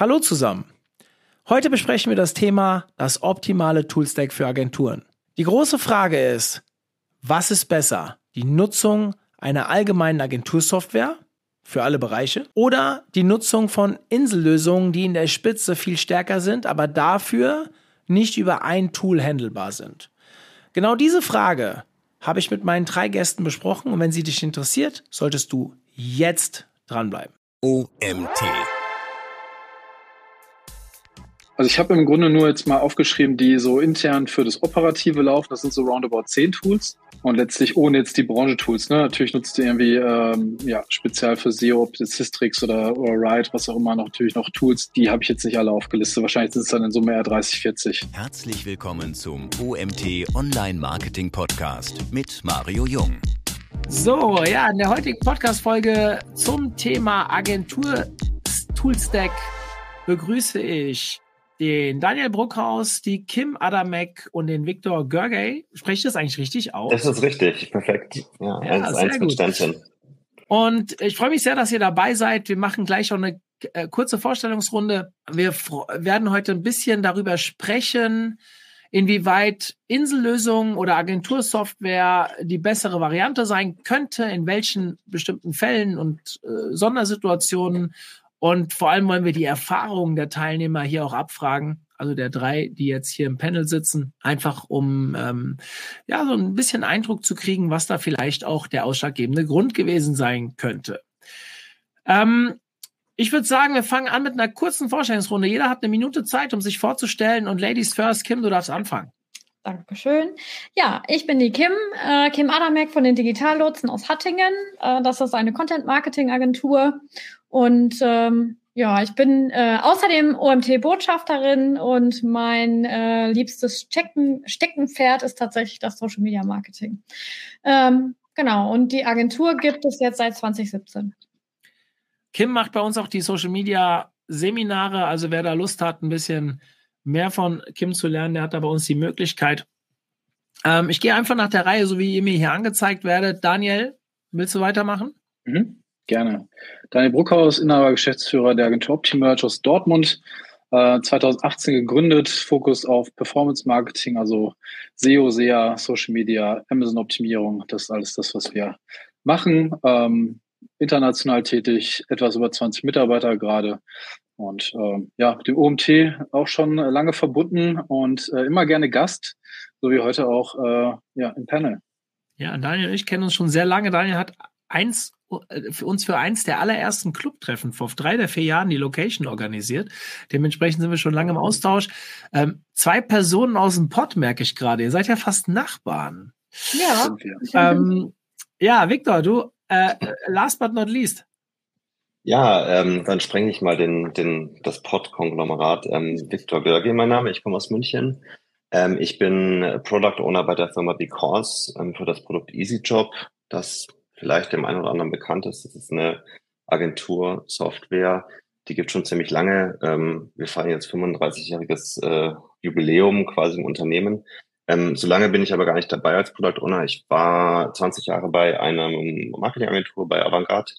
Hallo zusammen. Heute besprechen wir das Thema das optimale Toolstack für Agenturen. Die große Frage ist, was ist besser? Die Nutzung einer allgemeinen Agentursoftware für alle Bereiche oder die Nutzung von Insellösungen, die in der Spitze viel stärker sind, aber dafür nicht über ein Tool handelbar sind. Genau diese Frage habe ich mit meinen drei Gästen besprochen und wenn sie dich interessiert, solltest du jetzt dranbleiben. OMT. Also ich habe im Grunde nur jetzt mal aufgeschrieben, die so intern für das Operative laufen. Das sind so roundabout 10 Tools. Und letztlich ohne jetzt die Branche-Tools. Ne? Natürlich nutzt ihr irgendwie ähm, ja, speziell für SEO, ob jetzt Systrix oder, oder Ride, was auch immer, noch, natürlich noch Tools. Die habe ich jetzt nicht alle aufgelistet. Wahrscheinlich sind es dann in Summe eher 30, 40. Herzlich willkommen zum OMT Online Marketing Podcast mit Mario Jung. So, ja, in der heutigen Podcast-Folge zum Thema Agentur-Toolstack begrüße ich den Daniel Bruckhaus, die Kim Adamek und den Viktor Görgey. Spreche ich das eigentlich richtig aus? Das ist richtig, perfekt. Ja, ja eins, eins mit Sternchen. Und ich freue mich sehr, dass ihr dabei seid. Wir machen gleich auch eine äh, kurze Vorstellungsrunde. Wir werden heute ein bisschen darüber sprechen, inwieweit Insellösungen oder Agentursoftware die bessere Variante sein könnte, in welchen bestimmten Fällen und äh, Sondersituationen und vor allem wollen wir die Erfahrungen der Teilnehmer hier auch abfragen, also der drei, die jetzt hier im Panel sitzen, einfach um ähm, ja so ein bisschen Eindruck zu kriegen, was da vielleicht auch der ausschlaggebende Grund gewesen sein könnte. Ähm, ich würde sagen, wir fangen an mit einer kurzen Vorstellungsrunde. Jeder hat eine Minute Zeit, um sich vorzustellen. Und Ladies first, Kim, du darfst anfangen. Dankeschön. Ja, ich bin die Kim, äh, Kim Adamek von den Digitallotsen aus Hattingen. Äh, das ist eine Content-Marketing-Agentur und ähm, ja, ich bin äh, außerdem OMT-Botschafterin und mein äh, liebstes Stecken, Steckenpferd ist tatsächlich das Social Media Marketing. Ähm, genau, und die Agentur gibt es jetzt seit 2017. Kim macht bei uns auch die Social Media Seminare, also wer da Lust hat, ein bisschen mehr von Kim zu lernen, der hat da bei uns die Möglichkeit. Ähm, ich gehe einfach nach der Reihe, so wie ihr mir hier angezeigt werdet. Daniel, willst du weitermachen? Mhm. Gerne. Daniel Bruckhaus, Inhaber, Geschäftsführer der Agentur Optimerge aus Dortmund. Äh, 2018 gegründet, Fokus auf Performance Marketing, also SEO, SEA, Social Media, Amazon-Optimierung. Das ist alles das, was wir machen. Ähm, international tätig, etwas über 20 Mitarbeiter gerade. Und ähm, ja, mit dem OMT auch schon lange verbunden und äh, immer gerne Gast, so wie heute auch äh, ja, im Panel. Ja, Daniel und ich kennen uns schon sehr lange. Daniel hat eins äh, für uns für eins der allerersten Clubtreffen vor drei der vier Jahren die Location organisiert. Dementsprechend sind wir schon lange im Austausch. Ähm, zwei Personen aus dem Pott merke ich gerade. Ihr seid ja fast Nachbarn. Ja. Ähm, ja, Victor, du, äh, last but not least. Ja, ähm, dann sprenge ich mal den, den, das Pod-Konglomerat. Ähm, Victor Görge, mein Name, ich komme aus München. Ähm, ich bin Product Owner bei der Firma Because ähm, für das Produkt EasyJob. Das vielleicht dem einen oder anderen bekannt ist. Das ist eine Agentur, Software, die gibt schon ziemlich lange. Ähm, wir feiern jetzt 35-jähriges äh, Jubiläum quasi im Unternehmen. Ähm, so lange bin ich aber gar nicht dabei als Product Owner. Ich war 20 Jahre bei einer Marketingagentur bei Avantgarde,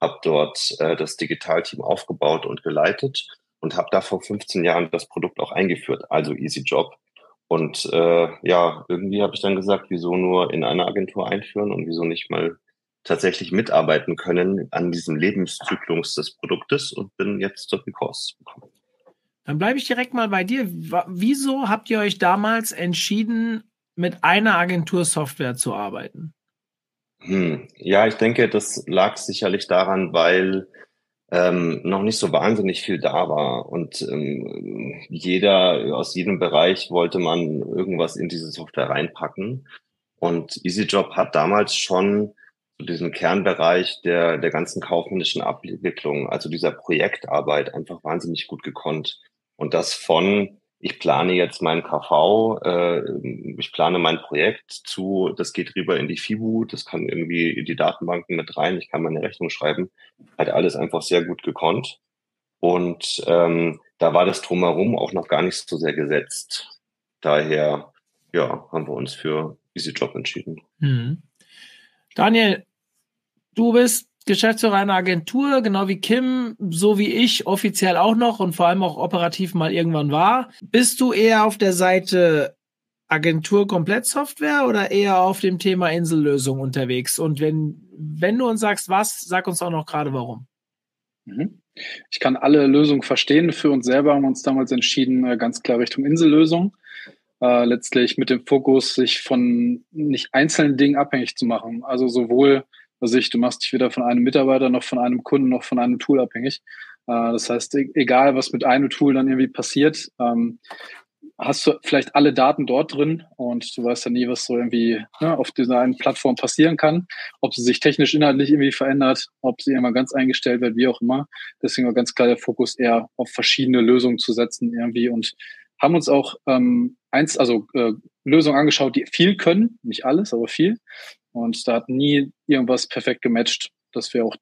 habe dort äh, das Digitalteam aufgebaut und geleitet und habe da vor 15 Jahren das Produkt auch eingeführt, also Easy Job. Und äh, ja, irgendwie habe ich dann gesagt, wieso nur in einer Agentur einführen und wieso nicht mal tatsächlich mitarbeiten können an diesem Lebenszyklus des Produktes und bin jetzt zur Because gekommen. Dann bleibe ich direkt mal bei dir. Wieso habt ihr euch damals entschieden, mit einer Agentursoftware zu arbeiten? Hm. Ja, ich denke, das lag sicherlich daran, weil ähm, noch nicht so wahnsinnig viel da war und ähm, jeder aus jedem Bereich wollte man irgendwas in diese Software reinpacken. Und EasyJob hat damals schon zu diesem Kernbereich der, der ganzen kaufmännischen Abwicklung, also dieser Projektarbeit einfach wahnsinnig gut gekonnt. Und das von, ich plane jetzt mein KV, äh, ich plane mein Projekt zu, das geht rüber in die FIBU, das kann irgendwie in die Datenbanken mit rein, ich kann meine Rechnung schreiben, hat alles einfach sehr gut gekonnt. Und ähm, da war das drumherum auch noch gar nicht so sehr gesetzt. Daher, ja, haben wir uns für EasyJob entschieden. Mhm. Daniel, du bist Geschäftsführer einer Agentur, genau wie Kim, so wie ich offiziell auch noch und vor allem auch operativ mal irgendwann war. Bist du eher auf der Seite Agentur Komplettsoftware oder eher auf dem Thema Insellösung unterwegs? Und wenn, wenn du uns sagst, was, sag uns auch noch gerade warum. Mhm. Ich kann alle Lösungen verstehen. Für uns selber haben wir uns damals entschieden, äh, ganz klar Richtung Insellösung. Äh, letztlich mit dem Fokus, sich von nicht einzelnen Dingen abhängig zu machen. Also sowohl also du machst dich weder von einem Mitarbeiter noch von einem Kunden noch von einem Tool abhängig. Äh, das heißt, e-, egal was mit einem Tool dann irgendwie passiert, ähm, hast du vielleicht alle Daten dort drin und du weißt ja nie, was so irgendwie ne, auf dieser einen Plattform passieren kann, ob sie sich technisch inhaltlich irgendwie verändert, ob sie immer ganz eingestellt wird, wie auch immer. Deswegen war ganz klar der Fokus eher auf verschiedene Lösungen zu setzen irgendwie und haben uns auch ähm, eins, also äh, Lösungen angeschaut, die viel können, nicht alles, aber viel. Und da hat nie irgendwas perfekt gematcht, dass wir auch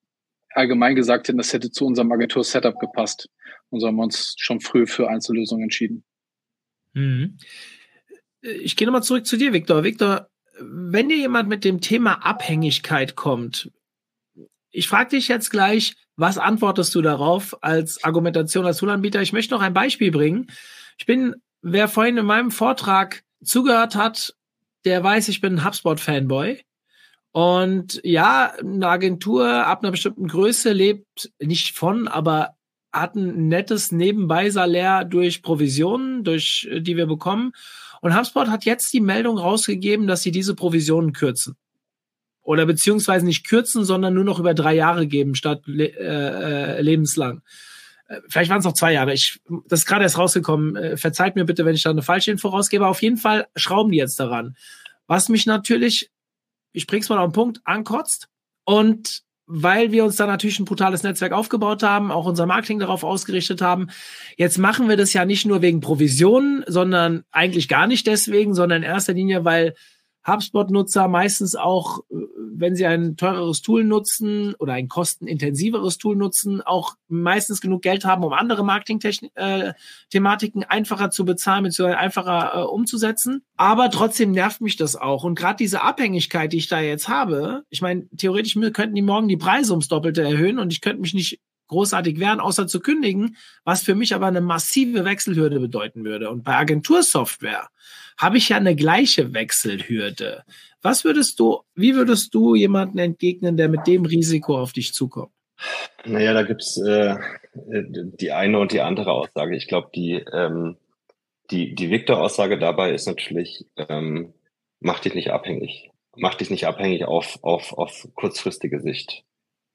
allgemein gesagt hätten, das hätte zu unserem Agentur-Setup gepasst. Und so haben wir uns schon früh für Einzellösungen entschieden. Mhm. Ich gehe nochmal zurück zu dir, Viktor. Viktor, wenn dir jemand mit dem Thema Abhängigkeit kommt, ich frage dich jetzt gleich, was antwortest du darauf als Argumentation als Toolanbieter? Ich möchte noch ein Beispiel bringen. Ich bin, wer vorhin in meinem Vortrag zugehört hat, der weiß, ich bin ein HubSpot-Fanboy. Und ja, eine Agentur ab einer bestimmten Größe lebt nicht von, aber hat ein nettes Nebenbei-Salär durch Provisionen, durch die wir bekommen. Und HubSpot hat jetzt die Meldung rausgegeben, dass sie diese Provisionen kürzen. Oder beziehungsweise nicht kürzen, sondern nur noch über drei Jahre geben statt le äh, lebenslang. Äh, vielleicht waren es noch zwei Jahre. Ich, das ist gerade erst rausgekommen. Äh, verzeiht mir bitte, wenn ich da eine falsche Info rausgebe. Auf jeden Fall schrauben die jetzt daran. Was mich natürlich ich bring's mal auf den Punkt, ankotzt. Und weil wir uns da natürlich ein brutales Netzwerk aufgebaut haben, auch unser Marketing darauf ausgerichtet haben. Jetzt machen wir das ja nicht nur wegen Provisionen, sondern eigentlich gar nicht deswegen, sondern in erster Linie, weil HubSpot-Nutzer meistens auch, äh, wenn sie ein teureres Tool nutzen oder ein kostenintensiveres Tool nutzen, auch meistens genug Geld haben, um andere Marketing-Thematiken äh, einfacher zu bezahlen, beziehungsweise einfacher äh, umzusetzen. Aber trotzdem nervt mich das auch. Und gerade diese Abhängigkeit, die ich da jetzt habe, ich meine, theoretisch könnten die morgen die Preise ums Doppelte erhöhen und ich könnte mich nicht großartig wären, außer zu kündigen, was für mich aber eine massive Wechselhürde bedeuten würde. Und bei Agentursoftware habe ich ja eine gleiche Wechselhürde. Was würdest du, wie würdest du jemanden entgegnen, der mit dem Risiko auf dich zukommt? Naja, da gibt's äh, die eine und die andere Aussage. Ich glaube, die, ähm, die, die Victor-Aussage dabei ist natürlich, ähm, mach dich nicht abhängig. Mach dich nicht abhängig auf, auf, auf kurzfristige Sicht.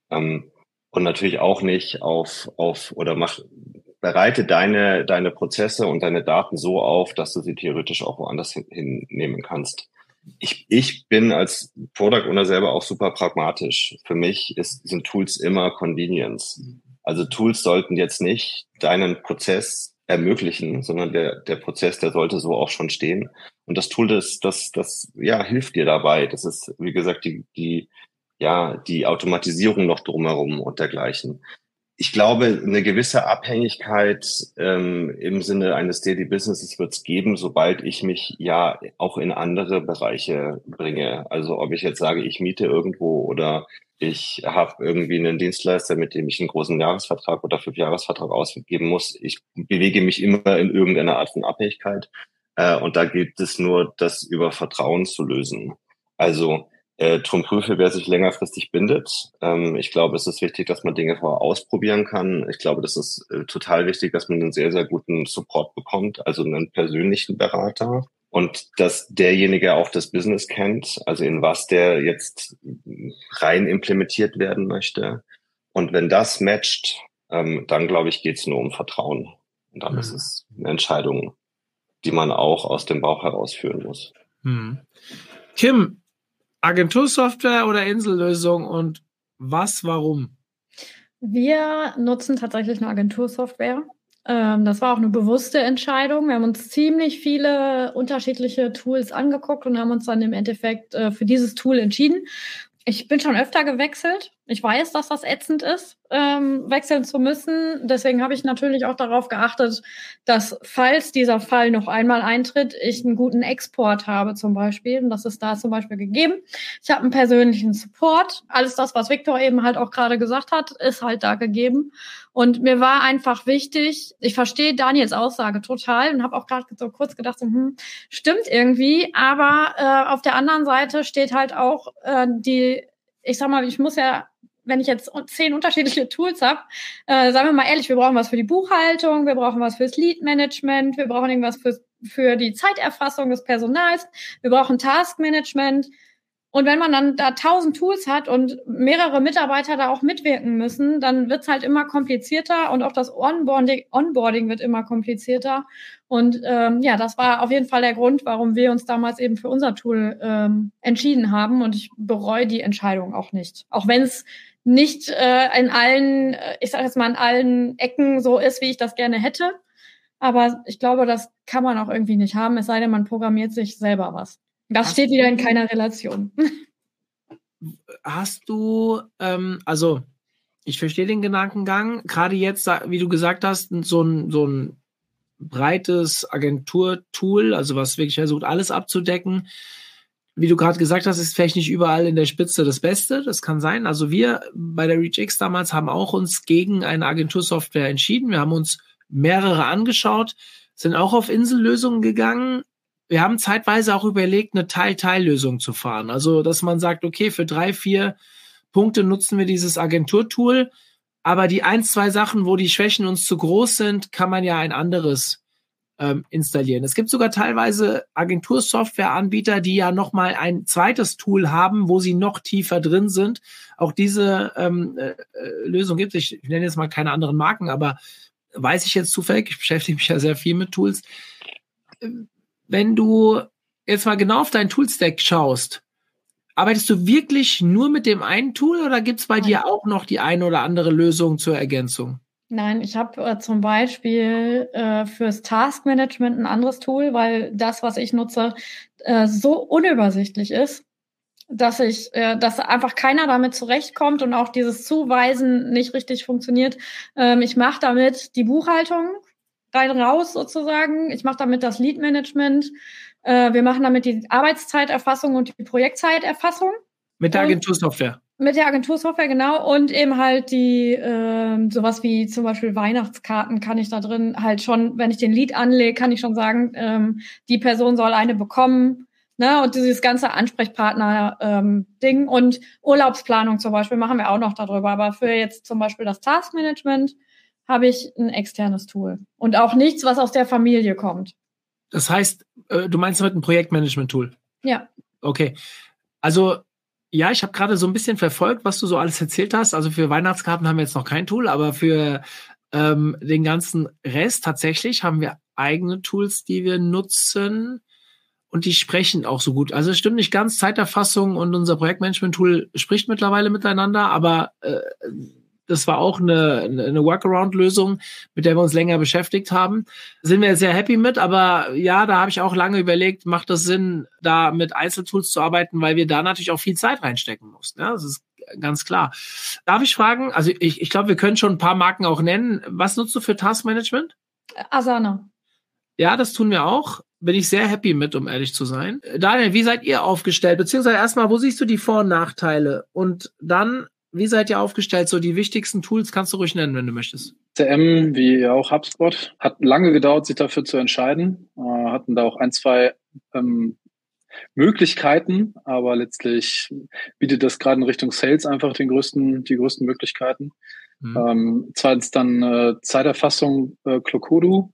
Ähm, und natürlich auch nicht auf, auf oder mach, bereite deine, deine Prozesse und deine Daten so auf, dass du sie theoretisch auch woanders hin, hinnehmen kannst. Ich, ich bin als Product Owner selber auch super pragmatisch. Für mich ist, sind Tools immer Convenience. Also Tools sollten jetzt nicht deinen Prozess ermöglichen, sondern der, der Prozess, der sollte so auch schon stehen. Und das Tool, das, das, das, ja, hilft dir dabei. Das ist, wie gesagt, die, die, ja, die Automatisierung noch drumherum und dergleichen. Ich glaube, eine gewisse Abhängigkeit ähm, im Sinne eines Daily Businesses wird es geben, sobald ich mich ja auch in andere Bereiche bringe. Also ob ich jetzt sage, ich miete irgendwo oder ich habe irgendwie einen Dienstleister, mit dem ich einen großen Jahresvertrag oder Fünfjahresvertrag ausgeben muss. Ich bewege mich immer in irgendeiner Art von Abhängigkeit. Äh, und da gilt es nur, das über Vertrauen zu lösen. Also äh, drum prüfe, wer sich längerfristig bindet. Ähm, ich glaube, es ist wichtig, dass man Dinge vorher ausprobieren kann. Ich glaube, das ist äh, total wichtig, dass man einen sehr, sehr guten Support bekommt, also einen persönlichen Berater. Und dass derjenige auch das Business kennt, also in was der jetzt rein implementiert werden möchte. Und wenn das matcht, ähm, dann glaube ich, geht es nur um Vertrauen. Und dann mhm. ist es eine Entscheidung, die man auch aus dem Bauch herausführen muss. Mhm. Kim, Agentursoftware oder Insellösung und was, warum? Wir nutzen tatsächlich eine Agentursoftware. Ähm, das war auch eine bewusste Entscheidung. Wir haben uns ziemlich viele unterschiedliche Tools angeguckt und haben uns dann im Endeffekt äh, für dieses Tool entschieden. Ich bin schon öfter gewechselt. Ich weiß, dass das ätzend ist, ähm, wechseln zu müssen. Deswegen habe ich natürlich auch darauf geachtet, dass, falls dieser Fall noch einmal eintritt, ich einen guten Export habe zum Beispiel. Und das ist da zum Beispiel gegeben. Ich habe einen persönlichen Support. Alles das, was Victor eben halt auch gerade gesagt hat, ist halt da gegeben. Und mir war einfach wichtig, ich verstehe Daniels Aussage total und habe auch gerade so kurz gedacht, so, hm, stimmt irgendwie. Aber äh, auf der anderen Seite steht halt auch äh, die ich sag mal, ich muss ja wenn ich jetzt zehn unterschiedliche Tools habe, äh, sagen wir mal ehrlich, wir brauchen was für die Buchhaltung, wir brauchen was fürs Lead-Management, wir brauchen irgendwas für, für die Zeiterfassung des Personals, wir brauchen Task-Management. Und wenn man dann da tausend Tools hat und mehrere Mitarbeiter da auch mitwirken müssen, dann wird's halt immer komplizierter und auch das Onboarding, Onboarding wird immer komplizierter. Und ähm, ja, das war auf jeden Fall der Grund, warum wir uns damals eben für unser Tool ähm, entschieden haben. Und ich bereue die Entscheidung auch nicht. Auch wenn es nicht äh, in allen, äh, ich sage jetzt mal, in allen Ecken so ist, wie ich das gerne hätte. Aber ich glaube, das kann man auch irgendwie nicht haben, es sei denn, man programmiert sich selber was. Das hast steht wieder in keiner Relation. Hast du, ähm, also ich verstehe den Gedankengang, gerade jetzt, wie du gesagt hast, so ein, so ein breites Agenturtool, also was wirklich versucht, alles abzudecken wie du gerade gesagt hast, ist vielleicht nicht überall in der Spitze das Beste. Das kann sein. Also wir bei der ReachX damals haben auch uns gegen eine Agentursoftware entschieden. Wir haben uns mehrere angeschaut, sind auch auf Insellösungen gegangen. Wir haben zeitweise auch überlegt, eine Teil-Teil-Lösung zu fahren. Also, dass man sagt, okay, für drei, vier Punkte nutzen wir dieses Agenturtool. Aber die ein, zwei Sachen, wo die Schwächen uns zu groß sind, kann man ja ein anderes ähm, installieren. Es gibt sogar teilweise Agentursoftwareanbieter, die ja noch mal ein zweites Tool haben, wo sie noch tiefer drin sind. Auch diese ähm, äh, Lösung gibt es. Ich, ich nenne jetzt mal keine anderen Marken, aber weiß ich jetzt zufällig. Ich beschäftige mich ja sehr viel mit Tools. Wenn du jetzt mal genau auf deinen Toolstack schaust, arbeitest du wirklich nur mit dem einen Tool oder gibt es bei dir auch noch die eine oder andere Lösung zur Ergänzung? Nein, ich habe äh, zum Beispiel äh, fürs Taskmanagement ein anderes Tool, weil das, was ich nutze, äh, so unübersichtlich ist, dass ich, äh, dass einfach keiner damit zurechtkommt und auch dieses Zuweisen nicht richtig funktioniert. Ähm, ich mache damit die Buchhaltung rein raus sozusagen. Ich mache damit das Lead-Management. Äh, wir machen damit die Arbeitszeiterfassung und die Projektzeiterfassung. Mit der Agentursoftware. Mit der Agentursoftware, genau. Und eben halt die, ähm, sowas wie zum Beispiel Weihnachtskarten kann ich da drin halt schon, wenn ich den Lied anlege, kann ich schon sagen, ähm, die Person soll eine bekommen. Ne? Und dieses ganze Ansprechpartner-Ding ähm, und Urlaubsplanung zum Beispiel machen wir auch noch darüber. Aber für jetzt zum Beispiel das Taskmanagement habe ich ein externes Tool. Und auch nichts, was aus der Familie kommt. Das heißt, äh, du meinst mit einem Projektmanagement-Tool? Ja. Okay. Also ja, ich habe gerade so ein bisschen verfolgt, was du so alles erzählt hast. Also für Weihnachtskarten haben wir jetzt noch kein Tool, aber für ähm, den ganzen Rest tatsächlich haben wir eigene Tools, die wir nutzen und die sprechen auch so gut. Also es stimmt nicht ganz, Zeiterfassung und unser Projektmanagement-Tool spricht mittlerweile miteinander, aber äh, das war auch eine, eine Workaround-Lösung, mit der wir uns länger beschäftigt haben. Sind wir sehr happy mit, aber ja, da habe ich auch lange überlegt, macht das Sinn, da mit Einzeltools zu arbeiten, weil wir da natürlich auch viel Zeit reinstecken mussten. Ja, das ist ganz klar. Darf ich fragen, also ich, ich glaube, wir können schon ein paar Marken auch nennen. Was nutzt du für Taskmanagement? Asana. Ja, das tun wir auch. Bin ich sehr happy mit, um ehrlich zu sein. Daniel, wie seid ihr aufgestellt? Beziehungsweise erstmal, wo siehst du die Vor- und Nachteile? Und dann wie seid ihr aufgestellt? So die wichtigsten Tools kannst du ruhig nennen, wenn du möchtest. CM, wie auch HubSpot, hat lange gedauert, sich dafür zu entscheiden. Äh, hatten da auch ein, zwei ähm, Möglichkeiten, aber letztlich bietet das gerade in Richtung Sales einfach den größten, die größten Möglichkeiten. Mhm. Ähm, zweitens dann äh, Zeiterfassung äh, Clocodo.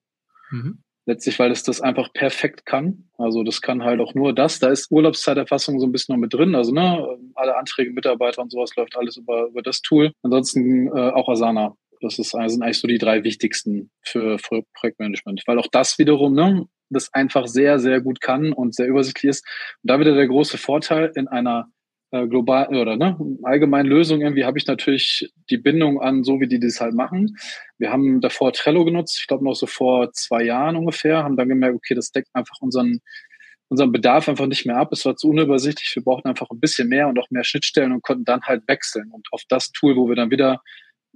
Mhm. Letztlich, weil es das einfach perfekt kann. Also das kann halt auch nur das. Da ist Urlaubszeiterfassung so ein bisschen noch mit drin. Also ne, alle Anträge, Mitarbeiter und sowas läuft alles über, über das Tool. Ansonsten äh, auch Asana. Das ist, also sind eigentlich so die drei wichtigsten für, für Projektmanagement. Weil auch das wiederum, ne, das einfach sehr, sehr gut kann und sehr übersichtlich ist. Und da wieder der große Vorteil in einer äh, global oder ne, allgemeinen Lösung irgendwie habe ich natürlich die Bindung an, so wie die das halt machen. Wir haben davor Trello genutzt, ich glaube noch so vor zwei Jahren ungefähr, haben dann gemerkt, okay, das deckt einfach unseren unseren Bedarf einfach nicht mehr ab. Es war zu unübersichtlich. Wir brauchten einfach ein bisschen mehr und auch mehr Schnittstellen und konnten dann halt wechseln. Und auf das Tool, wo wir dann wieder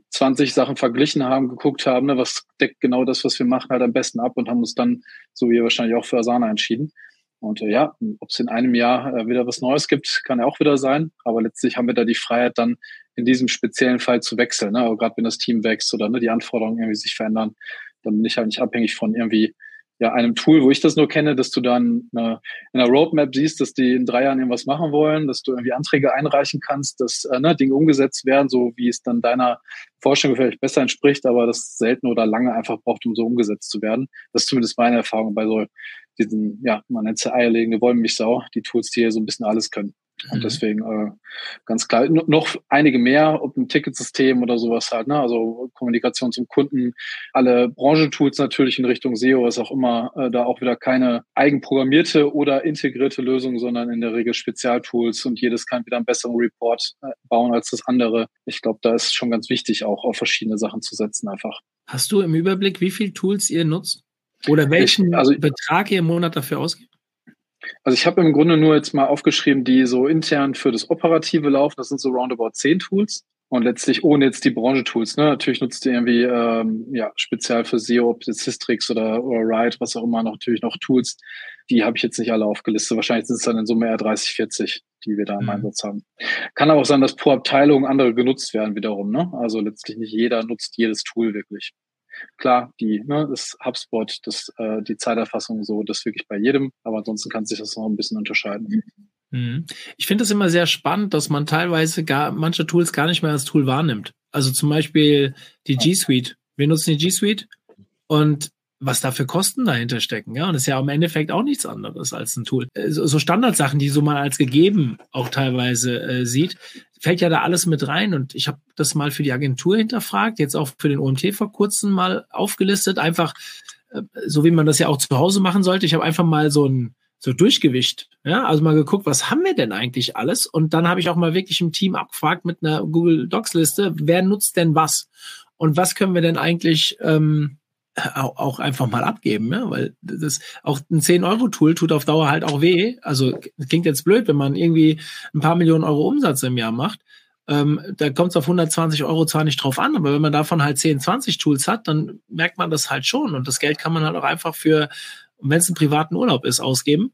20 Sachen verglichen haben, geguckt haben, ne, was deckt genau das, was wir machen, halt am besten ab und haben uns dann, so wie ihr wahrscheinlich auch für Asana entschieden. Und äh, ja, ob es in einem Jahr äh, wieder was Neues gibt, kann ja auch wieder sein. Aber letztlich haben wir da die Freiheit, dann in diesem speziellen Fall zu wechseln. Ne? Gerade wenn das Team wächst oder ne, die Anforderungen irgendwie sich verändern, dann bin ich halt nicht abhängig von irgendwie ja, einem Tool, wo ich das nur kenne, dass du dann eine, in einer Roadmap siehst, dass die in drei Jahren irgendwas machen wollen, dass du irgendwie Anträge einreichen kannst, dass äh, ne, Dinge umgesetzt werden, so wie es dann deiner Forschung vielleicht besser entspricht, aber das selten oder lange einfach braucht, um so umgesetzt zu werden. Das ist zumindest meine Erfahrung bei so diesen, ja, man nennt sie eierlegende Wollmilchsau, die Tools, die hier so ein bisschen alles können. Und mhm. deswegen äh, ganz klar, noch einige mehr, ob ein Ticketsystem oder sowas halt, ne? also Kommunikation zum Kunden, alle Branchentools natürlich in Richtung SEO, was auch immer, äh, da auch wieder keine eigenprogrammierte oder integrierte Lösung, sondern in der Regel Spezialtools und jedes kann wieder einen besseren Report äh, bauen als das andere. Ich glaube, da ist schon ganz wichtig, auch auf verschiedene Sachen zu setzen einfach. Hast du im Überblick, wie viele Tools ihr nutzt? Oder welchen ich, also, Betrag ihr im Monat dafür ausgibt? Also ich habe im Grunde nur jetzt mal aufgeschrieben, die so intern für das Operative laufen. Das sind so roundabout zehn Tools. Und letztlich ohne jetzt die Branche-Tools. Ne? Natürlich nutzt ihr irgendwie ähm, ja, speziell für SEO, ob Systrix oder, oder Ride, was auch immer, noch, natürlich noch Tools. Die habe ich jetzt nicht alle aufgelistet. Wahrscheinlich sind es dann in Summe eher 30, 40, die wir da im mhm. Einsatz haben. Kann aber auch sein, dass pro Abteilung andere genutzt werden wiederum. Ne? Also letztlich nicht jeder nutzt jedes Tool wirklich. Klar, die, ne, das HubSpot, das, äh, die Zeiterfassung so, das wirklich bei jedem, aber ansonsten kann sich das noch ein bisschen unterscheiden. Mhm. Ich finde es immer sehr spannend, dass man teilweise gar manche Tools gar nicht mehr als Tool wahrnimmt. Also zum Beispiel die G Suite. Wir nutzen die G Suite und was da für Kosten dahinter stecken. Ja, und ist ja im Endeffekt auch nichts anderes als ein Tool. Äh, so Standardsachen, die so man als gegeben auch teilweise äh, sieht, fällt ja da alles mit rein. Und ich habe das mal für die Agentur hinterfragt, jetzt auch für den OMT vor kurzem mal aufgelistet, einfach äh, so wie man das ja auch zu Hause machen sollte. Ich habe einfach mal so ein so Durchgewicht, ja, also mal geguckt, was haben wir denn eigentlich alles? Und dann habe ich auch mal wirklich im Team abgefragt mit einer Google Docs Liste, wer nutzt denn was? Und was können wir denn eigentlich ähm, auch einfach mal abgeben, ja, weil das auch ein 10-Euro-Tool tut auf Dauer halt auch weh. Also klingt jetzt blöd, wenn man irgendwie ein paar Millionen Euro Umsatz im Jahr macht. Ähm, da kommt es auf 120 Euro zwar nicht drauf an, aber wenn man davon halt 10, 20 Tools hat, dann merkt man das halt schon. Und das Geld kann man halt auch einfach für, wenn es ein privaten Urlaub ist, ausgeben.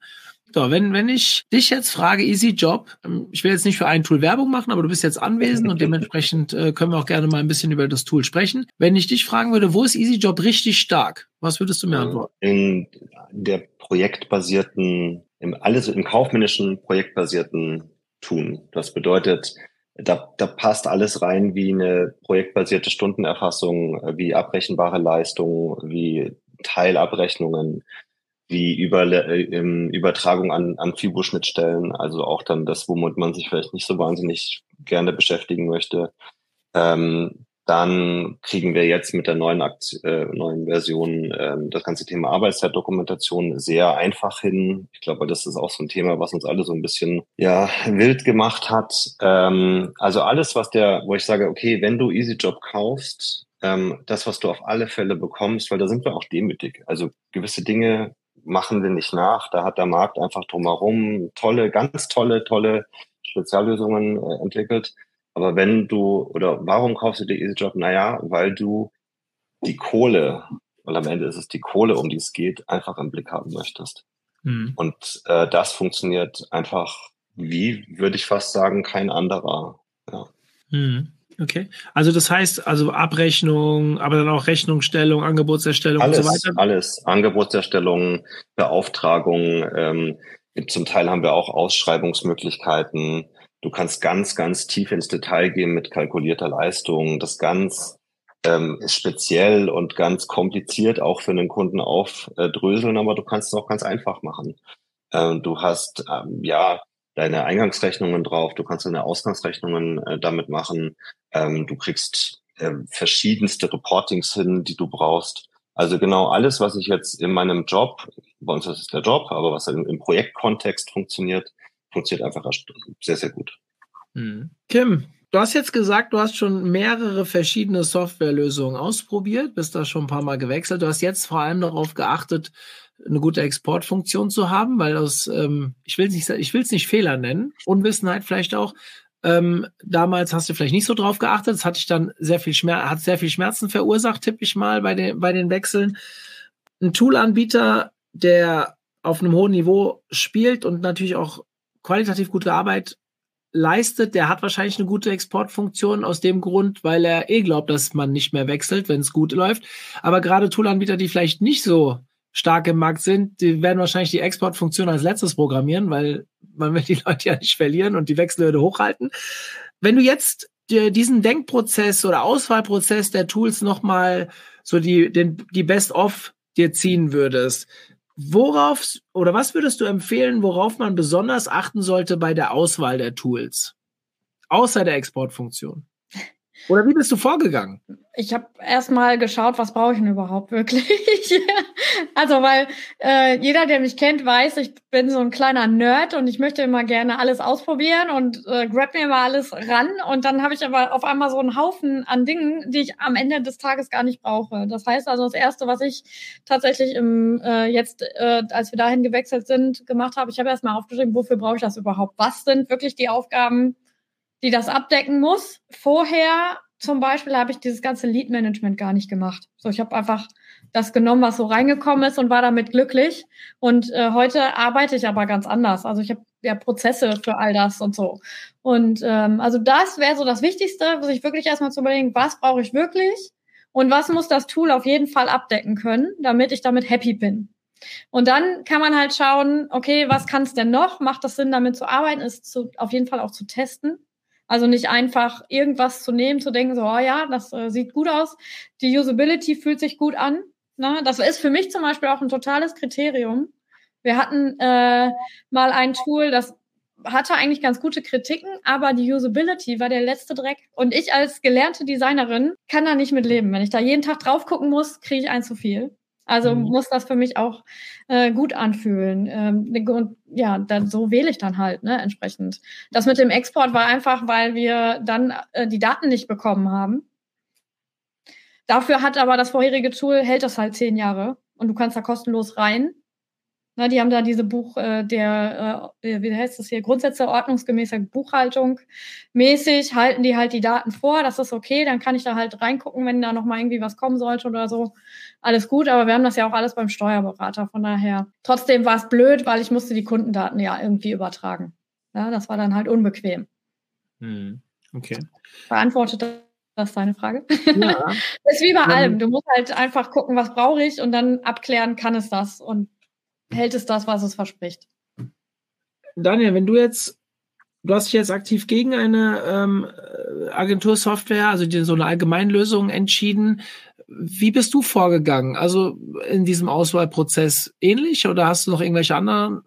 So, wenn, wenn ich dich jetzt frage, Easy Job, ähm, ich will jetzt nicht für ein Tool Werbung machen, aber du bist jetzt anwesend und dementsprechend äh, können wir auch gerne mal ein bisschen über das Tool sprechen. Wenn ich dich fragen würde, wo ist Easy Job richtig stark? Was würdest du mir antworten? In der projektbasierten, im, alles im kaufmännischen projektbasierten Tun. Das bedeutet, da, da passt alles rein wie eine projektbasierte Stundenerfassung, wie abrechenbare Leistungen, wie Teilabrechnungen, wie über, äh, Übertragung an, an FIBO-Schnittstellen, also auch dann das, womit man sich vielleicht nicht so wahnsinnig gerne beschäftigen möchte. Ähm, dann kriegen wir jetzt mit der neuen, Akt, äh, neuen Version äh, das ganze Thema Arbeitszeitdokumentation sehr einfach hin. Ich glaube, das ist auch so ein Thema, was uns alle so ein bisschen ja wild gemacht hat. Ähm, also alles, was der, wo ich sage, okay, wenn du EasyJob kaufst, ähm, das, was du auf alle Fälle bekommst, weil da sind wir auch demütig. Also gewisse Dinge machen wir nicht nach. Da hat der Markt einfach drumherum tolle, ganz tolle, tolle Speziallösungen äh, entwickelt. Aber wenn du, oder warum kaufst du dir EasyJob? Naja, weil du die Kohle, weil am Ende ist es die Kohle, um die es geht, einfach im Blick haben möchtest. Mhm. Und äh, das funktioniert einfach wie, würde ich fast sagen, kein anderer. Ja. Mhm. Okay. Also das heißt, also Abrechnung, aber dann auch Rechnungsstellung, Angebotserstellung alles, und so weiter? Alles. Angebotserstellung, Beauftragung. Ähm, zum Teil haben wir auch Ausschreibungsmöglichkeiten. Du kannst ganz, ganz tief ins Detail gehen mit kalkulierter Leistung. Das ganz ähm, speziell und ganz kompliziert auch für einen Kunden aufdröseln, aber du kannst es auch ganz einfach machen. Ähm, du hast ähm, ja deine Eingangsrechnungen drauf, du kannst deine Ausgangsrechnungen äh, damit machen, ähm, du kriegst äh, verschiedenste Reportings hin, die du brauchst. Also genau alles, was ich jetzt in meinem Job, bei uns ist es der Job, aber was im, im Projektkontext funktioniert, funktioniert einfach sehr, sehr gut. Hm. Kim, Du hast jetzt gesagt, du hast schon mehrere verschiedene Softwarelösungen ausprobiert, bist da schon ein paar Mal gewechselt. Du hast jetzt vor allem darauf geachtet, eine gute Exportfunktion zu haben, weil aus, ähm, ich will es nicht, ich will es nicht Fehler nennen, Unwissenheit vielleicht auch. Ähm, damals hast du vielleicht nicht so drauf geachtet. Das hatte ich dann sehr viel Schmerz, hat sehr viel Schmerzen verursacht, tippe ich mal bei den bei den Wechseln. Ein Toolanbieter, der auf einem hohen Niveau spielt und natürlich auch qualitativ gute Arbeit leistet, der hat wahrscheinlich eine gute Exportfunktion aus dem Grund, weil er eh glaubt, dass man nicht mehr wechselt, wenn es gut läuft. Aber gerade Toolanbieter, die vielleicht nicht so stark im Markt sind, die werden wahrscheinlich die Exportfunktion als letztes programmieren, weil man will die Leute ja nicht verlieren und die Wechselhürde hochhalten. Wenn du jetzt diesen Denkprozess oder Auswahlprozess der Tools nochmal so die, den, die Best-of dir ziehen würdest, Worauf oder was würdest du empfehlen, worauf man besonders achten sollte bei der Auswahl der Tools? Außer der Exportfunktion. Oder wie bist du vorgegangen? Ich habe erstmal geschaut, was brauche ich denn überhaupt wirklich? also, weil äh, jeder, der mich kennt, weiß, ich bin so ein kleiner Nerd und ich möchte immer gerne alles ausprobieren und äh, grab mir immer alles ran. Und dann habe ich aber auf einmal so einen Haufen an Dingen, die ich am Ende des Tages gar nicht brauche. Das heißt also, das Erste, was ich tatsächlich im, äh, jetzt, äh, als wir dahin gewechselt sind, gemacht habe, ich habe erstmal aufgeschrieben, wofür brauche ich das überhaupt? Was sind wirklich die Aufgaben, die das abdecken muss. Vorher zum Beispiel habe ich dieses ganze Lead-Management gar nicht gemacht. So, ich habe einfach das genommen, was so reingekommen ist und war damit glücklich. Und äh, heute arbeite ich aber ganz anders. Also ich habe ja Prozesse für all das und so. Und ähm, also das wäre so das Wichtigste, sich wirklich erstmal zu überlegen, was brauche ich wirklich und was muss das Tool auf jeden Fall abdecken können, damit ich damit happy bin. Und dann kann man halt schauen, okay, was kann es denn noch? Macht das Sinn, damit zu arbeiten? Ist zu, auf jeden Fall auch zu testen. Also nicht einfach irgendwas zu nehmen, zu denken, so, oh ja, das äh, sieht gut aus. Die Usability fühlt sich gut an. Ne? Das ist für mich zum Beispiel auch ein totales Kriterium. Wir hatten äh, mal ein Tool, das hatte eigentlich ganz gute Kritiken, aber die Usability war der letzte Dreck. Und ich als gelernte Designerin kann da nicht mit leben. Wenn ich da jeden Tag drauf gucken muss, kriege ich ein zu viel. Also mhm. muss das für mich auch äh, gut anfühlen. Ähm, und ja, dann so wähle ich dann halt, ne, entsprechend. Das mit dem Export war einfach, weil wir dann äh, die Daten nicht bekommen haben. Dafür hat aber das vorherige Tool, hält das halt zehn Jahre und du kannst da kostenlos rein. Na, die haben da diese Buch äh, der, äh, wie heißt das hier, Grundsätze ordnungsgemäßer Buchhaltung mäßig, halten die halt die Daten vor, das ist okay, dann kann ich da halt reingucken, wenn da nochmal irgendwie was kommen sollte oder so. Alles gut, aber wir haben das ja auch alles beim Steuerberater, von daher. Trotzdem war es blöd, weil ich musste die Kundendaten ja irgendwie übertragen. Ja, das war dann halt unbequem. Hm, okay. Beantwortet das deine Frage? Ja. das ist wie bei allem. Du musst halt einfach gucken, was brauche ich und dann abklären, kann es das und hält es das, was es verspricht. Daniel, wenn du jetzt, du hast dich jetzt aktiv gegen eine ähm, Agentursoftware, also die, so eine Allgemeinlösung entschieden. Wie bist du vorgegangen? Also in diesem Auswahlprozess ähnlich oder hast du noch irgendwelche anderen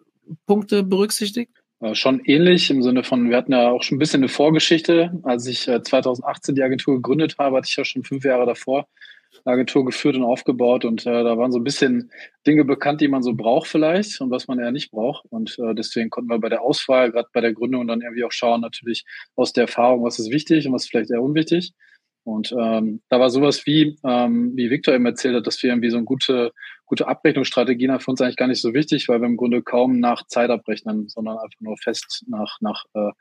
Punkte berücksichtigt? Äh, schon ähnlich im Sinne von, wir hatten ja auch schon ein bisschen eine Vorgeschichte. Als ich äh, 2018 die Agentur gegründet habe, hatte ich ja schon fünf Jahre davor Agentur geführt und aufgebaut und äh, da waren so ein bisschen Dinge bekannt, die man so braucht vielleicht und was man eher nicht braucht. Und äh, deswegen konnten wir bei der Auswahl, gerade bei der Gründung, dann irgendwie auch schauen, natürlich aus der Erfahrung, was ist wichtig und was vielleicht eher unwichtig. Und ähm, da war sowas wie, ähm, wie Victor eben erzählt hat, dass wir irgendwie so eine gute, gute Abrechnungsstrategie für uns eigentlich gar nicht so wichtig, weil wir im Grunde kaum nach Zeit abrechnen, sondern einfach nur fest nach, nach äh,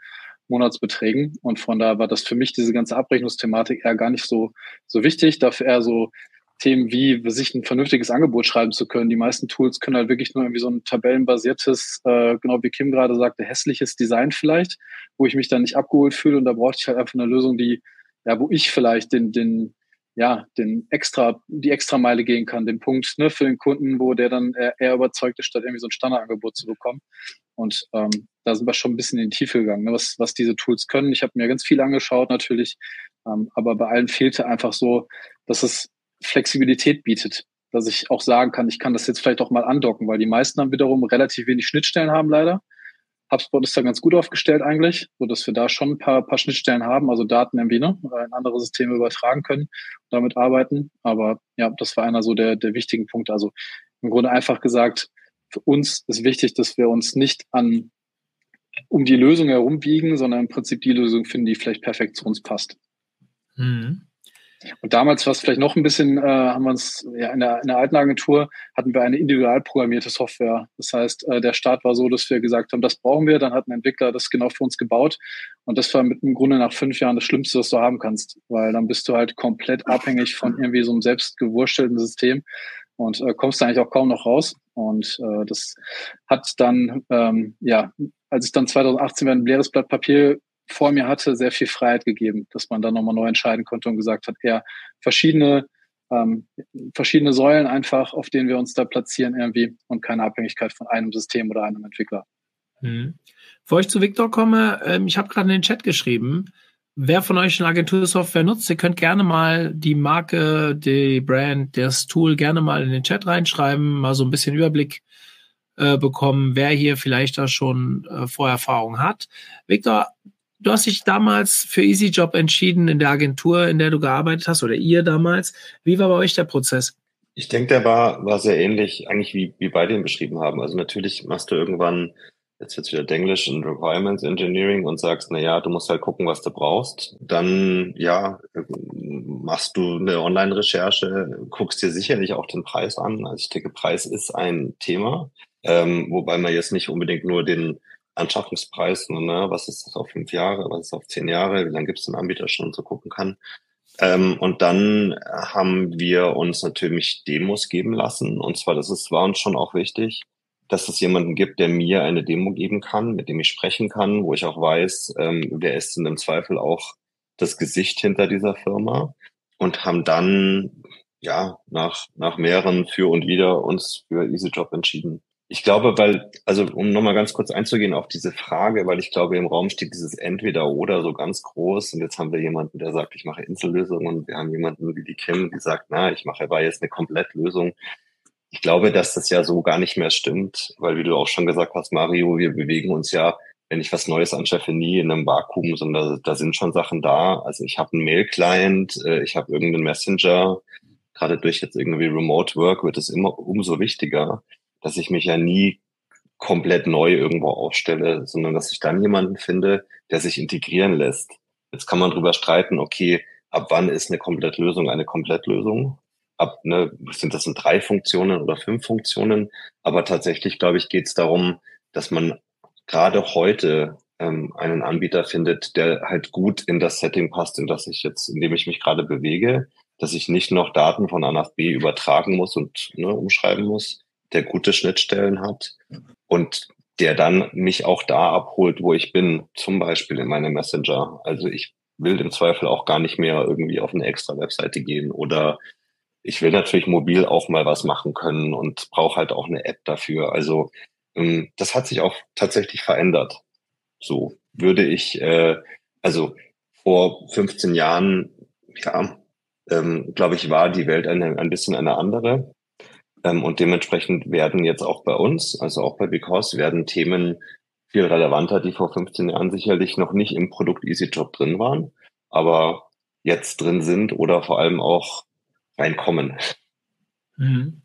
Monatsbeträgen. Und von da war das für mich diese ganze Abrechnungsthematik eher gar nicht so, so wichtig. Dafür eher so Themen wie sich ein vernünftiges Angebot schreiben zu können. Die meisten Tools können halt wirklich nur irgendwie so ein tabellenbasiertes, äh, genau wie Kim gerade sagte, hässliches Design vielleicht, wo ich mich dann nicht abgeholt fühle. Und da brauchte ich halt einfach eine Lösung, die, ja, wo ich vielleicht den, den, ja, den extra, die extra Meile gehen kann, den Punkt ne, für den Kunden, wo der dann eher, eher überzeugt ist, statt irgendwie so ein Standardangebot zu bekommen. Und ähm, da sind wir schon ein bisschen in die Tiefe gegangen, ne, was, was diese Tools können. Ich habe mir ganz viel angeschaut natürlich, ähm, aber bei allen fehlte einfach so, dass es Flexibilität bietet, dass ich auch sagen kann, ich kann das jetzt vielleicht auch mal andocken, weil die meisten dann wiederum relativ wenig Schnittstellen haben leider. HubSpot ist da ganz gut aufgestellt eigentlich, so dass wir da schon ein paar, paar Schnittstellen haben, also Daten irgendwie ne, in andere Systeme übertragen können und damit arbeiten. Aber ja, das war einer so der, der wichtigen Punkte. Also im Grunde einfach gesagt, für uns ist wichtig, dass wir uns nicht an um die Lösung herum biegen, sondern im Prinzip die Lösung finden, die vielleicht perfekt zu uns passt. Mhm. Und damals war es vielleicht noch ein bisschen, äh, haben wir uns ja, in, der, in der alten Agentur hatten wir eine individual programmierte Software. Das heißt, äh, der Start war so, dass wir gesagt haben, das brauchen wir. Dann hat ein Entwickler das genau für uns gebaut. Und das war mit im Grunde nach fünf Jahren das Schlimmste, was du haben kannst, weil dann bist du halt komplett abhängig von irgendwie so einem selbstgewurstelten System und äh, kommst da eigentlich auch kaum noch raus. Und äh, das hat dann, ähm, ja, als ich dann 2018 ein leeres Blatt Papier vor mir hatte, sehr viel Freiheit gegeben, dass man dann nochmal neu entscheiden konnte und gesagt hat, eher verschiedene, ähm, verschiedene Säulen einfach, auf denen wir uns da platzieren irgendwie und keine Abhängigkeit von einem System oder einem Entwickler. Mhm. Bevor ich zu Victor komme, ähm, ich habe gerade in den Chat geschrieben, wer von euch eine Agentursoftware nutzt, ihr könnt gerne mal die Marke, die Brand, das Tool gerne mal in den Chat reinschreiben, mal so ein bisschen Überblick äh, bekommen, wer hier vielleicht da schon äh, Vorerfahrung hat. Victor, du hast dich damals für EasyJob entschieden in der Agentur, in der du gearbeitet hast oder ihr damals. Wie war bei euch der Prozess? Ich denke, der war, war sehr ähnlich, eigentlich wie, wie beide ihn beschrieben haben. Also natürlich machst du irgendwann, jetzt wird's wieder Englisch und Requirements Engineering und sagst, na ja, du musst halt gucken, was du brauchst. Dann, ja, machst du eine Online-Recherche, guckst dir sicherlich auch den Preis an. Also ich denke, Preis ist ein Thema. Ähm, wobei man jetzt nicht unbedingt nur den, Anschaffungspreis, ne, was ist das auf fünf Jahre, was ist auf zehn Jahre, wie lange gibt es den Anbieter schon so gucken kann. Ähm, und dann haben wir uns natürlich Demos geben lassen. Und zwar, das ist, war uns schon auch wichtig, dass es jemanden gibt, der mir eine Demo geben kann, mit dem ich sprechen kann, wo ich auch weiß, ähm, wer ist denn im Zweifel auch das Gesicht hinter dieser Firma. Und haben dann, ja, nach, nach mehreren für und wieder uns für EasyJob entschieden. Ich glaube, weil, also um nochmal ganz kurz einzugehen auf diese Frage, weil ich glaube, im Raum steht dieses Entweder-Oder so ganz groß. Und jetzt haben wir jemanden, der sagt, ich mache Insellösungen und wir haben jemanden wie die Kim, die sagt, na, ich mache aber jetzt eine Komplettlösung. Ich glaube, dass das ja so gar nicht mehr stimmt, weil wie du auch schon gesagt hast, Mario, wir bewegen uns ja, wenn ich was Neues anschaffe, nie in einem Vakuum, sondern da, sind schon Sachen da. Also ich habe einen Mail-Client, äh, ich habe irgendeinen Messenger. Gerade durch jetzt irgendwie Remote Work wird es immer umso wichtiger dass ich mich ja nie komplett neu irgendwo aufstelle, sondern dass ich dann jemanden finde, der sich integrieren lässt. Jetzt kann man drüber streiten, okay, ab wann ist eine Komplettlösung eine Komplettlösung? Ab, ne, sind das sind drei Funktionen oder fünf Funktionen? Aber tatsächlich, glaube ich, geht es darum, dass man gerade heute ähm, einen Anbieter findet, der halt gut in das Setting passt, in das ich jetzt, in dem ich mich gerade bewege, dass ich nicht noch Daten von A nach B übertragen muss und ne, umschreiben muss, der gute Schnittstellen hat und der dann mich auch da abholt, wo ich bin, zum Beispiel in meinem Messenger. Also ich will im Zweifel auch gar nicht mehr irgendwie auf eine extra Webseite gehen oder ich will natürlich mobil auch mal was machen können und brauche halt auch eine App dafür. Also ähm, das hat sich auch tatsächlich verändert. So würde ich, äh, also vor 15 Jahren, ja, ähm, glaube ich, war die Welt eine, ein bisschen eine andere. Ähm, und dementsprechend werden jetzt auch bei uns, also auch bei Because, werden Themen viel relevanter, die vor 15 Jahren sicherlich noch nicht im Produkt EasyJob drin waren, aber jetzt drin sind oder vor allem auch reinkommen. Mhm.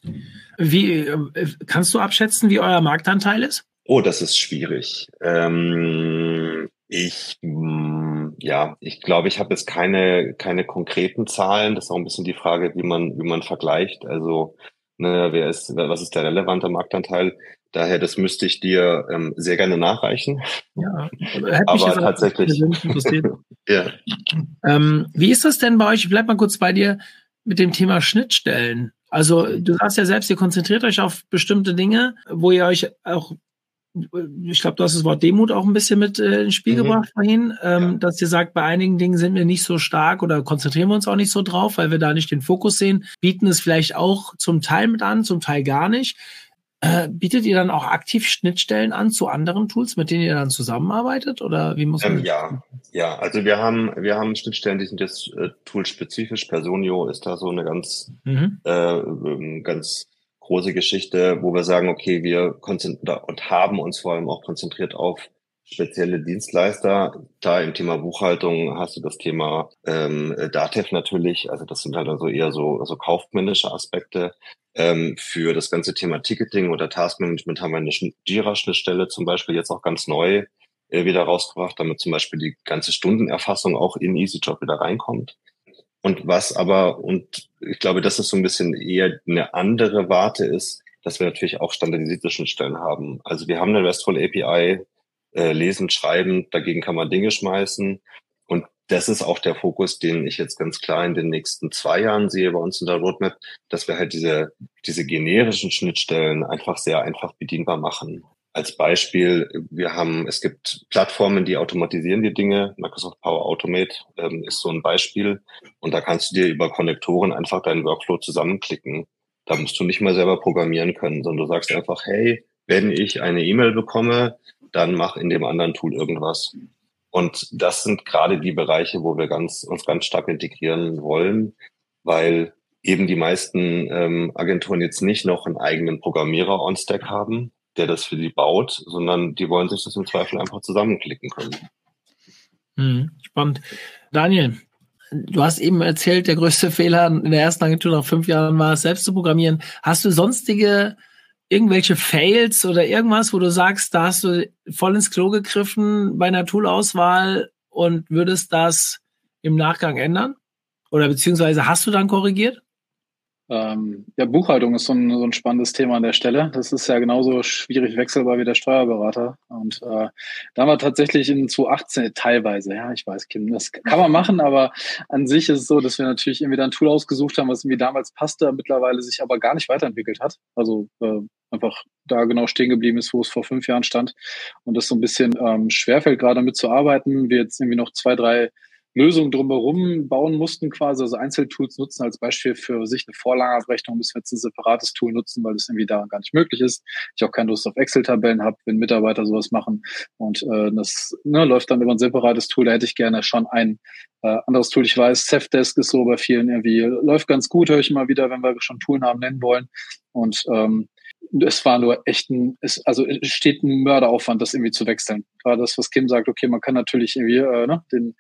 Wie äh, kannst du abschätzen, wie euer Marktanteil ist? Oh, das ist schwierig. Ähm, ich ja, ich glaube, ich habe jetzt keine keine konkreten Zahlen. Das ist auch ein bisschen die Frage, wie man wie man vergleicht. Also Ne, wer ist, was ist der relevante Marktanteil? Daher, das müsste ich dir ähm, sehr gerne nachreichen. Ja, aber tatsächlich. ja. Ähm, wie ist das denn bei euch? Ich bleib mal kurz bei dir mit dem Thema Schnittstellen. Also du sagst ja selbst, ihr konzentriert euch auf bestimmte Dinge, wo ihr euch auch ich glaube, du hast das Wort Demut auch ein bisschen mit äh, ins Spiel mhm. gebracht vorhin, ähm, ja. dass ihr sagt, bei einigen Dingen sind wir nicht so stark oder konzentrieren wir uns auch nicht so drauf, weil wir da nicht den Fokus sehen, bieten es vielleicht auch zum Teil mit an, zum Teil gar nicht. Äh, bietet ihr dann auch aktiv Schnittstellen an zu anderen Tools, mit denen ihr dann zusammenarbeitet oder wie muss man? Ähm, ja, ja. Also wir haben wir haben Schnittstellen, die sind jetzt äh, toolspezifisch. Personio ist da so eine ganz mhm. äh, ähm, ganz große Geschichte, wo wir sagen, okay, wir konzentrieren und haben uns vor allem auch konzentriert auf spezielle Dienstleister. Da im Thema Buchhaltung hast du das Thema ähm, Datev natürlich, also das sind halt also eher so also kaufmännische Aspekte. Ähm, für das ganze Thema Ticketing oder Taskmanagement haben wir eine Jira-Schnittstelle zum Beispiel jetzt auch ganz neu, äh, wieder rausgebracht, damit zum Beispiel die ganze Stundenerfassung auch in EasyJob wieder reinkommt. Und was aber, und ich glaube, das ist so ein bisschen eher eine andere Warte ist, dass wir natürlich auch standardisierte Schnittstellen haben. Also wir haben eine RESTful API, äh, lesen, schreiben, dagegen kann man Dinge schmeißen. Und das ist auch der Fokus, den ich jetzt ganz klar in den nächsten zwei Jahren sehe bei uns in der Roadmap, dass wir halt diese, diese generischen Schnittstellen einfach sehr einfach bedienbar machen. Als Beispiel, wir haben, es gibt Plattformen, die automatisieren die Dinge. Microsoft Power Automate ähm, ist so ein Beispiel. Und da kannst du dir über Konnektoren einfach deinen Workflow zusammenklicken. Da musst du nicht mal selber programmieren können, sondern du sagst einfach, hey, wenn ich eine E-Mail bekomme, dann mach in dem anderen Tool irgendwas. Und das sind gerade die Bereiche, wo wir ganz, uns ganz stark integrieren wollen, weil eben die meisten ähm, Agenturen jetzt nicht noch einen eigenen Programmierer on Stack haben, der das für sie baut, sondern die wollen sich das im Zweifel einfach zusammenklicken können. Hm, spannend. Daniel, du hast eben erzählt, der größte Fehler in der ersten Agentur nach fünf Jahren war es, selbst zu programmieren. Hast du sonstige irgendwelche Fails oder irgendwas, wo du sagst, da hast du voll ins Klo gegriffen bei einer Toolauswahl und würdest das im Nachgang ändern? Oder beziehungsweise hast du dann korrigiert? Ähm, ja, Buchhaltung ist so ein, so ein, spannendes Thema an der Stelle. Das ist ja genauso schwierig wechselbar wie der Steuerberater. Und äh, da wir tatsächlich in 2018 teilweise, ja, ich weiß, Kim, das kann man machen, aber an sich ist es so, dass wir natürlich irgendwie dann ein Tool ausgesucht haben, was irgendwie damals passte, mittlerweile sich aber gar nicht weiterentwickelt hat. Also äh, einfach da genau stehen geblieben ist, wo es vor fünf Jahren stand. Und das so ein bisschen ähm, schwerfällt, gerade damit zu arbeiten. Wir jetzt irgendwie noch zwei, drei Lösungen drumherum bauen mussten, quasi, also Einzeltools nutzen als Beispiel für sich eine Vorlagenabrechnung, müssen wir jetzt ein separates Tool nutzen, weil das irgendwie da gar nicht möglich ist. Ich auch keine Lust auf Excel-Tabellen habe, wenn Mitarbeiter sowas machen. Und äh, das ne, läuft dann über ein separates Tool. Da hätte ich gerne schon ein äh, anderes Tool. Ich weiß, Safdesk ist so bei vielen irgendwie, läuft ganz gut, höre ich immer wieder, wenn wir schon Toolnamen nennen wollen. Und ähm, es war nur echt ein, es, also es steht ein Mörderaufwand, das irgendwie zu wechseln. Gerade das, was Kim sagt, okay, man kann natürlich irgendwie äh, ne, den,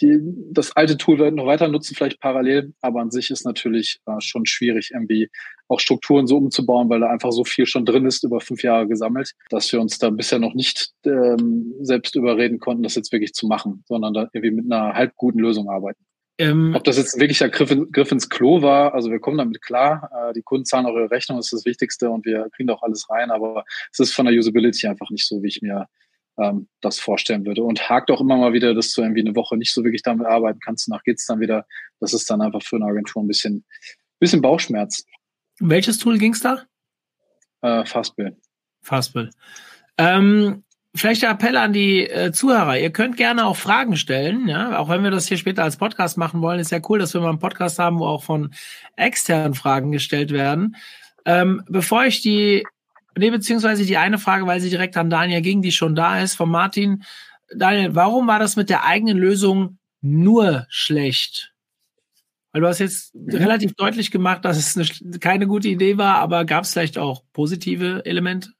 die, das alte Tool noch weiter nutzen, vielleicht parallel, aber an sich ist natürlich äh, schon schwierig, irgendwie auch Strukturen so umzubauen, weil da einfach so viel schon drin ist, über fünf Jahre gesammelt, dass wir uns da bisher noch nicht ähm, selbst überreden konnten, das jetzt wirklich zu machen, sondern da irgendwie mit einer halb guten Lösung arbeiten. Ähm, Ob das jetzt wirklich ein Griff, Griff, ins Klo war, also wir kommen damit klar. Äh, die Kunden zahlen eure Rechnung, das ist das Wichtigste und wir kriegen da auch alles rein, aber es ist von der Usability einfach nicht so, wie ich mir ähm, das vorstellen würde. Und hakt auch immer mal wieder, dass du irgendwie eine Woche nicht so wirklich damit arbeiten kannst. Danach geht's dann wieder. Das ist dann einfach für eine Agentur ein bisschen, bisschen Bauchschmerz. Welches Tool ging's da? Äh, Fastbill. Fastbill. Ähm, vielleicht der Appell an die äh, Zuhörer. Ihr könnt gerne auch Fragen stellen, ja, auch wenn wir das hier später als Podcast machen wollen. Ist ja cool, dass wir mal einen Podcast haben, wo auch von externen Fragen gestellt werden. Ähm, bevor ich die, nee, beziehungsweise die eine Frage, weil sie direkt an Daniel ging, die schon da ist, von Martin. Daniel, warum war das mit der eigenen Lösung nur schlecht? Weil du hast jetzt mhm. relativ deutlich gemacht, dass es eine, keine gute Idee war, aber gab es vielleicht auch positive Elemente?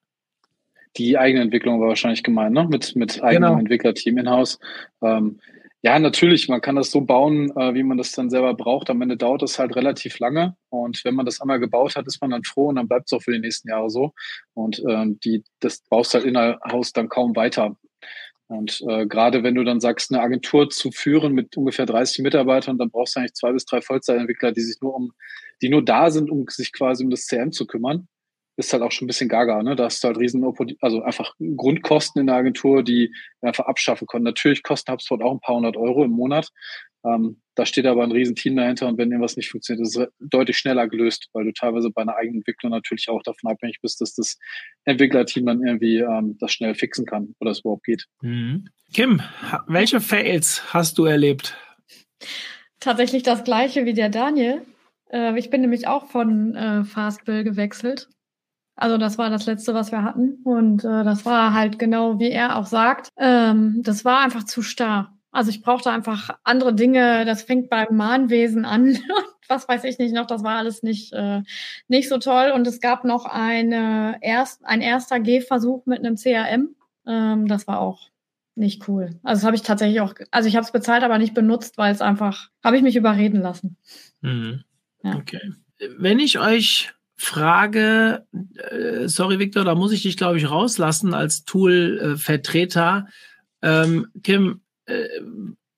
Die eigene Entwicklung war wahrscheinlich gemeint, ne? Mit, mit eigenem genau. Entwicklerteam in-house. Ähm, ja, natürlich, man kann das so bauen, äh, wie man das dann selber braucht. Am Ende dauert es halt relativ lange. Und wenn man das einmal gebaut hat, ist man dann froh und dann bleibt es auch für die nächsten Jahre so. Und ähm, die, das baust halt in-house dann kaum weiter. Und äh, gerade wenn du dann sagst, eine Agentur zu führen mit ungefähr 30 Mitarbeitern, dann brauchst du eigentlich zwei bis drei Vollzeitentwickler, die sich nur um, die nur da sind, um sich quasi um das CM zu kümmern ist halt auch schon ein bisschen gaga, ne? Da hast du halt riesen, also einfach Grundkosten in der Agentur, die wir einfach abschaffen können. Natürlich kostet HubSpot auch ein paar hundert Euro im Monat. Ähm, da steht aber ein riesen Team dahinter und wenn irgendwas nicht funktioniert, ist es deutlich schneller gelöst, weil du teilweise bei einer eigenen Entwicklung natürlich auch davon abhängig bist, dass das Entwicklerteam dann irgendwie ähm, das schnell fixen kann oder es überhaupt geht. Mhm. Kim, welche Fails hast du erlebt? Tatsächlich das gleiche wie der Daniel. Äh, ich bin nämlich auch von äh, Fastbill gewechselt also das war das Letzte, was wir hatten. Und äh, das war halt genau, wie er auch sagt, ähm, das war einfach zu starr. Also ich brauchte einfach andere Dinge. Das fängt beim Mahnwesen an. was weiß ich nicht noch, das war alles nicht, äh, nicht so toll. Und es gab noch eine erst, ein erster Gehversuch mit einem CRM. Ähm, das war auch nicht cool. Also das habe ich tatsächlich auch, also ich habe es bezahlt, aber nicht benutzt, weil es einfach, habe ich mich überreden lassen. Mhm. Ja. Okay. Wenn ich euch Frage, äh, sorry Victor, da muss ich dich, glaube ich, rauslassen als Tool-Vertreter. Ähm, Kim, äh,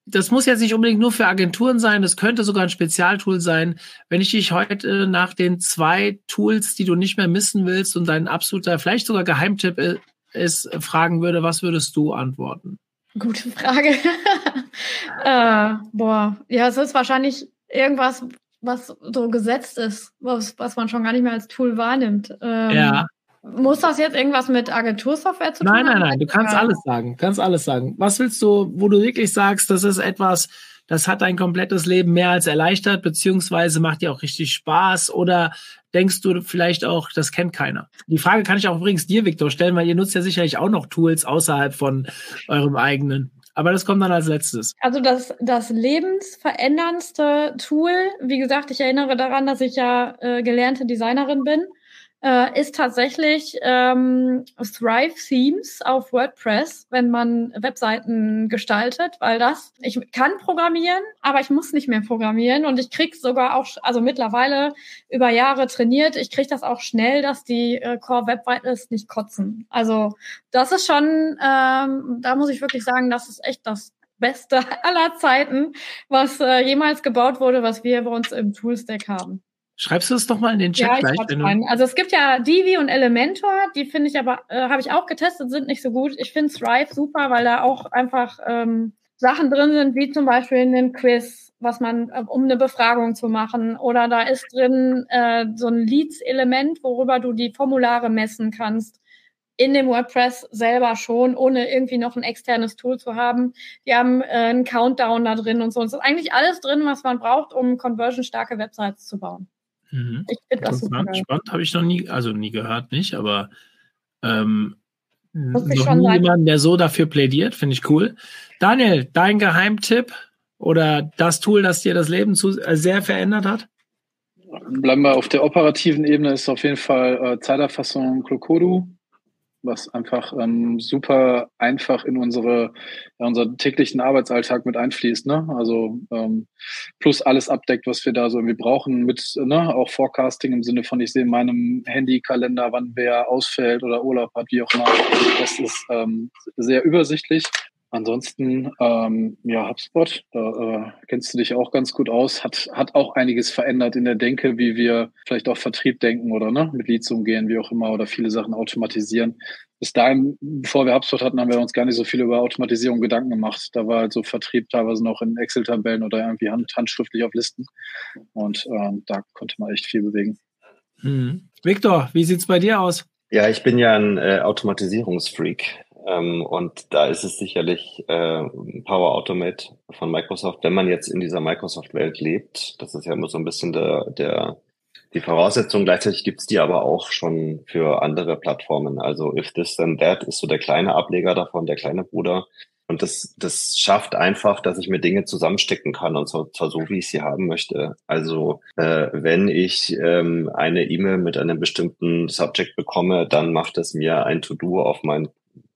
das muss jetzt nicht unbedingt nur für Agenturen sein, das könnte sogar ein Spezialtool sein. Wenn ich dich heute nach den zwei Tools, die du nicht mehr missen willst und dein absoluter, vielleicht sogar Geheimtipp ist, fragen würde, was würdest du antworten? Gute Frage. äh, boah, ja, es ist wahrscheinlich irgendwas, was so gesetzt ist, was, was man schon gar nicht mehr als Tool wahrnimmt. Ähm, ja. Muss das jetzt irgendwas mit Agentursoftware zu tun haben? Nein, nein, nein, du kannst ja. alles sagen, kannst alles sagen. Was willst du, wo du wirklich sagst, das ist etwas, das hat dein komplettes Leben mehr als erleichtert, beziehungsweise macht dir auch richtig Spaß oder denkst du vielleicht auch, das kennt keiner? Die Frage kann ich auch übrigens dir, Viktor, stellen, weil ihr nutzt ja sicherlich auch noch Tools außerhalb von eurem eigenen. Aber das kommt dann als letztes. Also das, das lebensveränderndste Tool, wie gesagt, ich erinnere daran, dass ich ja äh, gelernte Designerin bin äh, ist tatsächlich ähm, Thrive Themes auf WordPress, wenn man Webseiten gestaltet, weil das, ich kann programmieren, aber ich muss nicht mehr programmieren und ich krieg sogar auch, also mittlerweile über Jahre trainiert, ich krieg das auch schnell, dass die äh, Core Web Vitals nicht kotzen. Also das ist schon, ähm, da muss ich wirklich sagen, das ist echt das Beste aller Zeiten, was äh, jemals gebaut wurde, was wir bei uns im Toolstack haben. Schreibst du es doch mal in den Chat ja, gleich? Wenn Also es gibt ja Divi und Elementor, die finde ich aber, äh, habe ich auch getestet, sind nicht so gut. Ich finde Thrive super, weil da auch einfach ähm, Sachen drin sind, wie zum Beispiel in den Quiz, was man, äh, um eine Befragung zu machen. Oder da ist drin äh, so ein Leads-Element, worüber du die Formulare messen kannst. In dem WordPress selber schon, ohne irgendwie noch ein externes Tool zu haben. Die haben äh, einen Countdown da drin und so. Es ist eigentlich alles drin, was man braucht, um conversion-starke Websites zu bauen. Mhm. Ich finde das super. Spannend, habe ich noch nie, also nie gehört, nicht, aber ähm, noch nie jemanden, der so dafür plädiert, finde ich cool. Daniel, dein Geheimtipp oder das Tool, das dir das Leben zu, äh, sehr verändert hat? Bleiben wir auf der operativen Ebene, ist auf jeden Fall äh, Zeiterfassung Klokodu was einfach ähm, super einfach in unsere ja, unseren täglichen Arbeitsalltag mit einfließt. Ne? Also ähm, plus alles abdeckt, was wir da so irgendwie brauchen, mit ne, auch Forecasting im Sinne von, ich sehe in meinem Handykalender, wann wer ausfällt oder Urlaub hat, wie auch immer. Das ist ähm, sehr übersichtlich. Ansonsten, ähm, ja, HubSpot, da äh, kennst du dich auch ganz gut aus, hat, hat auch einiges verändert in der Denke, wie wir vielleicht auch Vertrieb denken oder ne, mit Leads umgehen, wie auch immer, oder viele Sachen automatisieren. Bis dahin, bevor wir HubSpot hatten, haben wir uns gar nicht so viel über Automatisierung Gedanken gemacht. Da war halt so Vertrieb teilweise noch in Excel-Tabellen oder irgendwie hand, handschriftlich auf Listen. Und ähm, da konnte man echt viel bewegen. Hm. Victor, wie sieht's bei dir aus? Ja, ich bin ja ein äh, Automatisierungsfreak. Ähm, und da ist es sicherlich äh, Power Automate von Microsoft. Wenn man jetzt in dieser Microsoft-Welt lebt, das ist ja immer so ein bisschen der, der die Voraussetzung. Gleichzeitig gibt's die aber auch schon für andere Plattformen. Also If This Then That ist so der kleine Ableger davon, der kleine Bruder. Und das, das schafft einfach, dass ich mir Dinge zusammenstecken kann und zwar, zwar so, wie ich sie haben möchte. Also äh, wenn ich ähm, eine E-Mail mit einem bestimmten Subject bekomme, dann macht es mir ein To-Do auf mein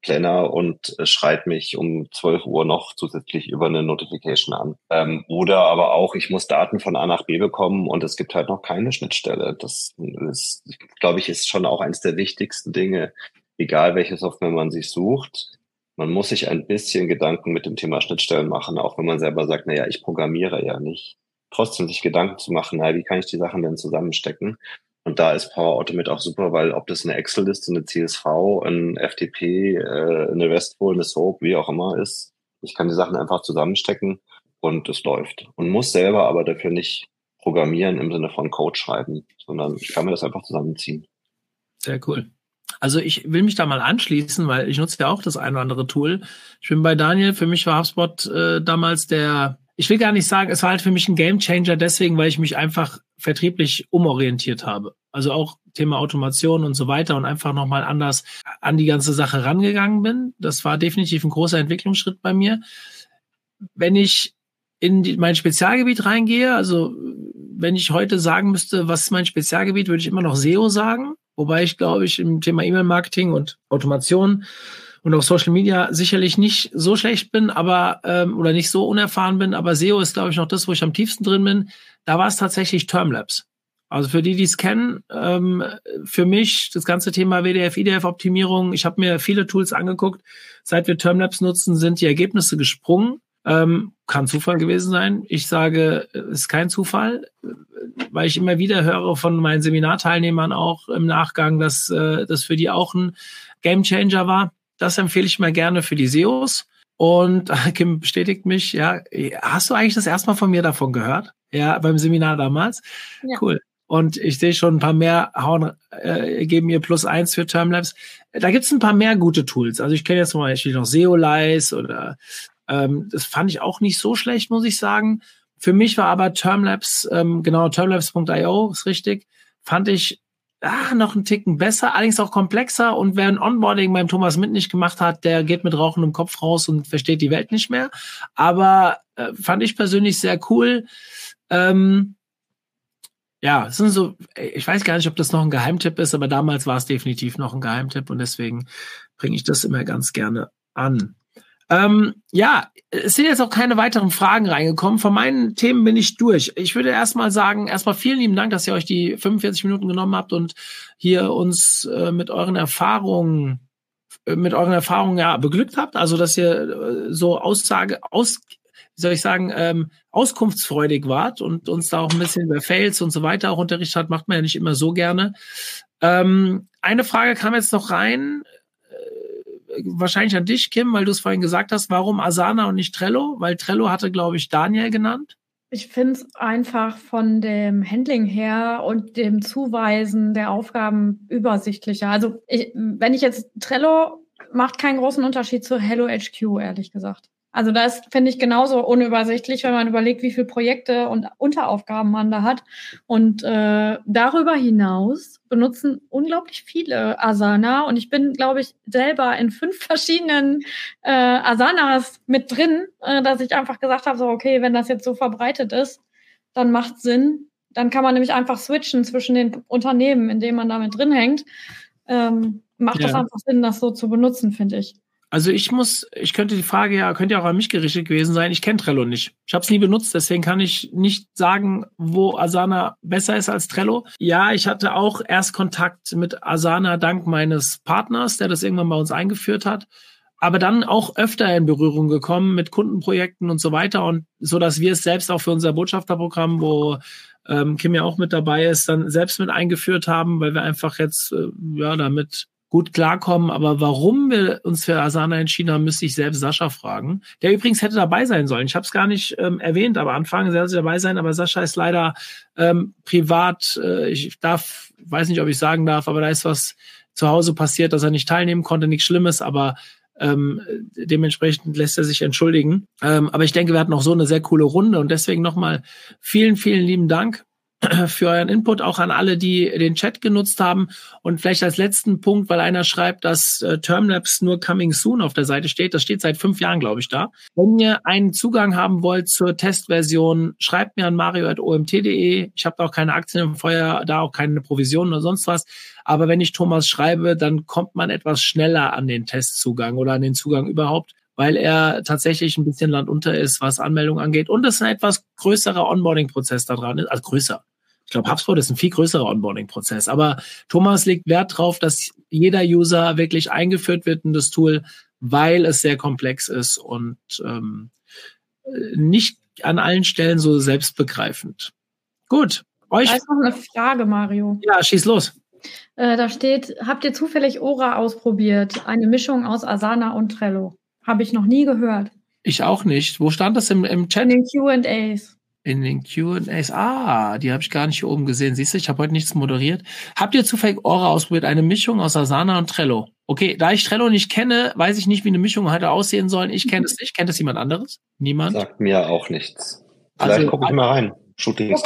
Planner und äh, schreit mich um 12 Uhr noch zusätzlich über eine Notification an. Ähm, oder aber auch, ich muss Daten von A nach B bekommen und es gibt halt noch keine Schnittstelle. Das ist, glaube ich, ist schon auch eines der wichtigsten Dinge, egal welche Software man sich sucht. Man muss sich ein bisschen Gedanken mit dem Thema Schnittstellen machen, auch wenn man selber sagt, na ja, ich programmiere ja nicht. Trotzdem sich Gedanken zu machen, na, wie kann ich die Sachen denn zusammenstecken? Und da ist Power Automate auch super, weil ob das eine Excel-Liste, eine CSV, ein FTP, äh, eine RESTful, eine SOAP, wie auch immer ist, ich kann die Sachen einfach zusammenstecken und es läuft. Und muss selber aber dafür nicht programmieren im Sinne von Code schreiben, sondern ich kann mir das einfach zusammenziehen. Sehr cool. Also ich will mich da mal anschließen, weil ich nutze ja auch das ein oder andere Tool. Ich bin bei Daniel. Für mich war HubSpot äh, damals der ich will gar nicht sagen, es war halt für mich ein Gamechanger deswegen, weil ich mich einfach vertrieblich umorientiert habe. Also auch Thema Automation und so weiter und einfach nochmal anders an die ganze Sache rangegangen bin. Das war definitiv ein großer Entwicklungsschritt bei mir. Wenn ich in die, mein Spezialgebiet reingehe, also wenn ich heute sagen müsste, was ist mein Spezialgebiet, würde ich immer noch SEO sagen. Wobei ich glaube ich im Thema E-Mail-Marketing und Automation und auf Social Media sicherlich nicht so schlecht bin, aber ähm, oder nicht so unerfahren bin, aber SEO ist, glaube ich, noch das, wo ich am tiefsten drin bin. Da war es tatsächlich Termlabs. Also für die, die es kennen, ähm, für mich das ganze Thema WDF, IDF-Optimierung, ich habe mir viele Tools angeguckt. Seit wir Termlabs nutzen, sind die Ergebnisse gesprungen. Ähm, kann Zufall gewesen sein. Ich sage, es ist kein Zufall, weil ich immer wieder höre von meinen Seminarteilnehmern auch im Nachgang, dass äh, das für die auch ein Gamechanger war. Das empfehle ich mir gerne für die SEOs. Und Kim bestätigt mich, ja, hast du eigentlich das erstmal von mir davon gehört? Ja, beim Seminar damals. Ja. Cool. Und ich sehe schon ein paar mehr hauen, äh, geben mir plus eins für Termlabs. Da gibt's ein paar mehr gute Tools. Also ich kenne jetzt zum Beispiel noch Seolize oder ähm, das fand ich auch nicht so schlecht, muss ich sagen. Für mich war aber Termlabs, ähm, genau, termlabs.io ist richtig, fand ich ach, noch einen Ticken besser, allerdings auch komplexer. Und wer ein Onboarding beim Thomas Mint nicht gemacht hat, der geht mit Rauchen im Kopf raus und versteht die Welt nicht mehr. Aber äh, fand ich persönlich sehr cool. Ähm, ja, es sind so, ich weiß gar nicht, ob das noch ein Geheimtipp ist, aber damals war es definitiv noch ein Geheimtipp und deswegen bringe ich das immer ganz gerne an. Ähm, ja, es sind jetzt auch keine weiteren Fragen reingekommen. Von meinen Themen bin ich durch. Ich würde erstmal sagen, erstmal vielen lieben Dank, dass ihr euch die 45 Minuten genommen habt und hier uns äh, mit euren Erfahrungen äh, mit euren Erfahrungen ja beglückt habt, also dass ihr äh, so Aussage aus wie soll ich sagen, ähm, auskunftsfreudig wart und uns da auch ein bisschen über Fails und so weiter auch unterrichtet hat, macht man ja nicht immer so gerne. Ähm, eine Frage kam jetzt noch rein, wahrscheinlich an dich, Kim, weil du es vorhin gesagt hast, warum Asana und nicht Trello? Weil Trello hatte, glaube ich, Daniel genannt. Ich finde es einfach von dem Handling her und dem Zuweisen der Aufgaben übersichtlicher. Also ich, wenn ich jetzt Trello macht keinen großen Unterschied zu Hello HQ, ehrlich gesagt. Also das finde ich genauso unübersichtlich, wenn man überlegt, wie viele Projekte und Unteraufgaben man da hat. Und äh, darüber hinaus benutzen unglaublich viele Asana. Und ich bin, glaube ich, selber in fünf verschiedenen äh, Asanas mit drin, äh, dass ich einfach gesagt habe, so okay, wenn das jetzt so verbreitet ist, dann macht Sinn. Dann kann man nämlich einfach switchen zwischen den Unternehmen, in denen man damit drin hängt. Ähm, macht ja. das einfach Sinn, das so zu benutzen, finde ich. Also ich muss, ich könnte die Frage ja, könnte ja auch an mich gerichtet gewesen sein. Ich kenne Trello nicht. Ich habe es nie benutzt, deswegen kann ich nicht sagen, wo Asana besser ist als Trello. Ja, ich hatte auch erst Kontakt mit Asana dank meines Partners, der das irgendwann bei uns eingeführt hat. Aber dann auch öfter in Berührung gekommen mit Kundenprojekten und so weiter und so, dass wir es selbst auch für unser Botschafterprogramm, wo ähm, Kim ja auch mit dabei ist, dann selbst mit eingeführt haben, weil wir einfach jetzt äh, ja damit gut klarkommen. Aber warum wir uns für Asana entschieden haben, müsste ich selbst Sascha fragen. Der übrigens hätte dabei sein sollen. Ich habe es gar nicht ähm, erwähnt, aber anfangen soll sie dabei sein. Aber Sascha ist leider ähm, privat. Äh, ich darf, weiß nicht, ob ich sagen darf, aber da ist was zu Hause passiert, dass er nicht teilnehmen konnte. Nichts Schlimmes, aber ähm, dementsprechend lässt er sich entschuldigen. Ähm, aber ich denke, wir hatten noch so eine sehr coole Runde und deswegen nochmal vielen, vielen lieben Dank für euren Input, auch an alle, die den Chat genutzt haben. Und vielleicht als letzten Punkt, weil einer schreibt, dass äh, Termlabs nur Coming Soon auf der Seite steht. Das steht seit fünf Jahren, glaube ich, da. Wenn ihr einen Zugang haben wollt zur Testversion, schreibt mir an mario.omt.de. Ich habe da auch keine Aktien im Feuer, da auch keine Provisionen oder sonst was. Aber wenn ich Thomas schreibe, dann kommt man etwas schneller an den Testzugang oder an den Zugang überhaupt weil er tatsächlich ein bisschen landunter ist, was Anmeldungen angeht. Und es ist ein etwas größerer Onboarding-Prozess da dran also größer. Ich glaube, HubSpot ist ein viel größerer Onboarding-Prozess. Aber Thomas legt Wert darauf, dass jeder User wirklich eingeführt wird in das Tool, weil es sehr komplex ist und ähm, nicht an allen Stellen so selbstbegreifend. Gut. Euch. Da ist noch eine Frage, Mario. Ja, schieß los. Äh, da steht, habt ihr zufällig Ora ausprobiert? Eine Mischung aus Asana und Trello. Habe ich noch nie gehört. Ich auch nicht. Wo stand das im, im Chat? In den QAs. In den QAs. Ah, die habe ich gar nicht hier oben gesehen. Siehst du, ich habe heute nichts moderiert. Habt ihr zufällig Aura ausprobiert? Eine Mischung aus Asana und Trello. Okay, da ich Trello nicht kenne, weiß ich nicht, wie eine Mischung heute aussehen soll. Ich kenne es nicht. Kennt es jemand anderes? Niemand? Sagt mir auch nichts. Vielleicht also, gucke ich mal rein. Shooting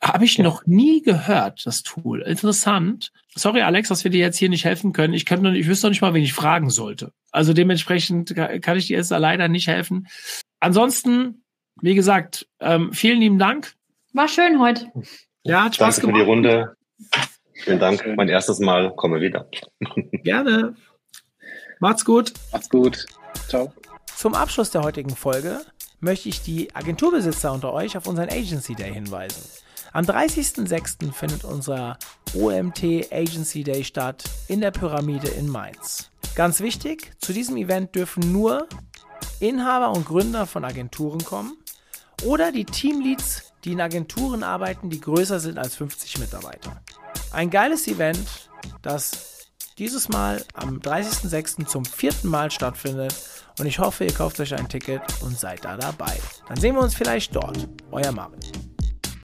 Habe ich ja. noch nie gehört, das Tool. Interessant. Sorry, Alex, dass wir dir jetzt hier nicht helfen können. Ich könnte, ich wüsste noch nicht mal, wen ich fragen sollte. Also dementsprechend kann ich dir jetzt leider nicht helfen. Ansonsten wie gesagt, ähm, vielen lieben Dank. War schön heute. Ja, hat Spaß Danke gemacht. für die Runde. Vielen Dank. Mein erstes Mal. Komme wieder. Gerne. Macht's gut. Macht's gut. Ciao. Zum Abschluss der heutigen Folge möchte ich die Agenturbesitzer unter euch auf unseren Agency Day hinweisen. Am 30.06. findet unser OMT Agency Day statt in der Pyramide in Mainz. Ganz wichtig, zu diesem Event dürfen nur Inhaber und Gründer von Agenturen kommen oder die Teamleads, die in Agenturen arbeiten, die größer sind als 50 Mitarbeiter. Ein geiles Event, das dieses Mal am 30.06. zum vierten Mal stattfindet und ich hoffe, ihr kauft euch ein Ticket und seid da dabei. Dann sehen wir uns vielleicht dort. Euer Marvin.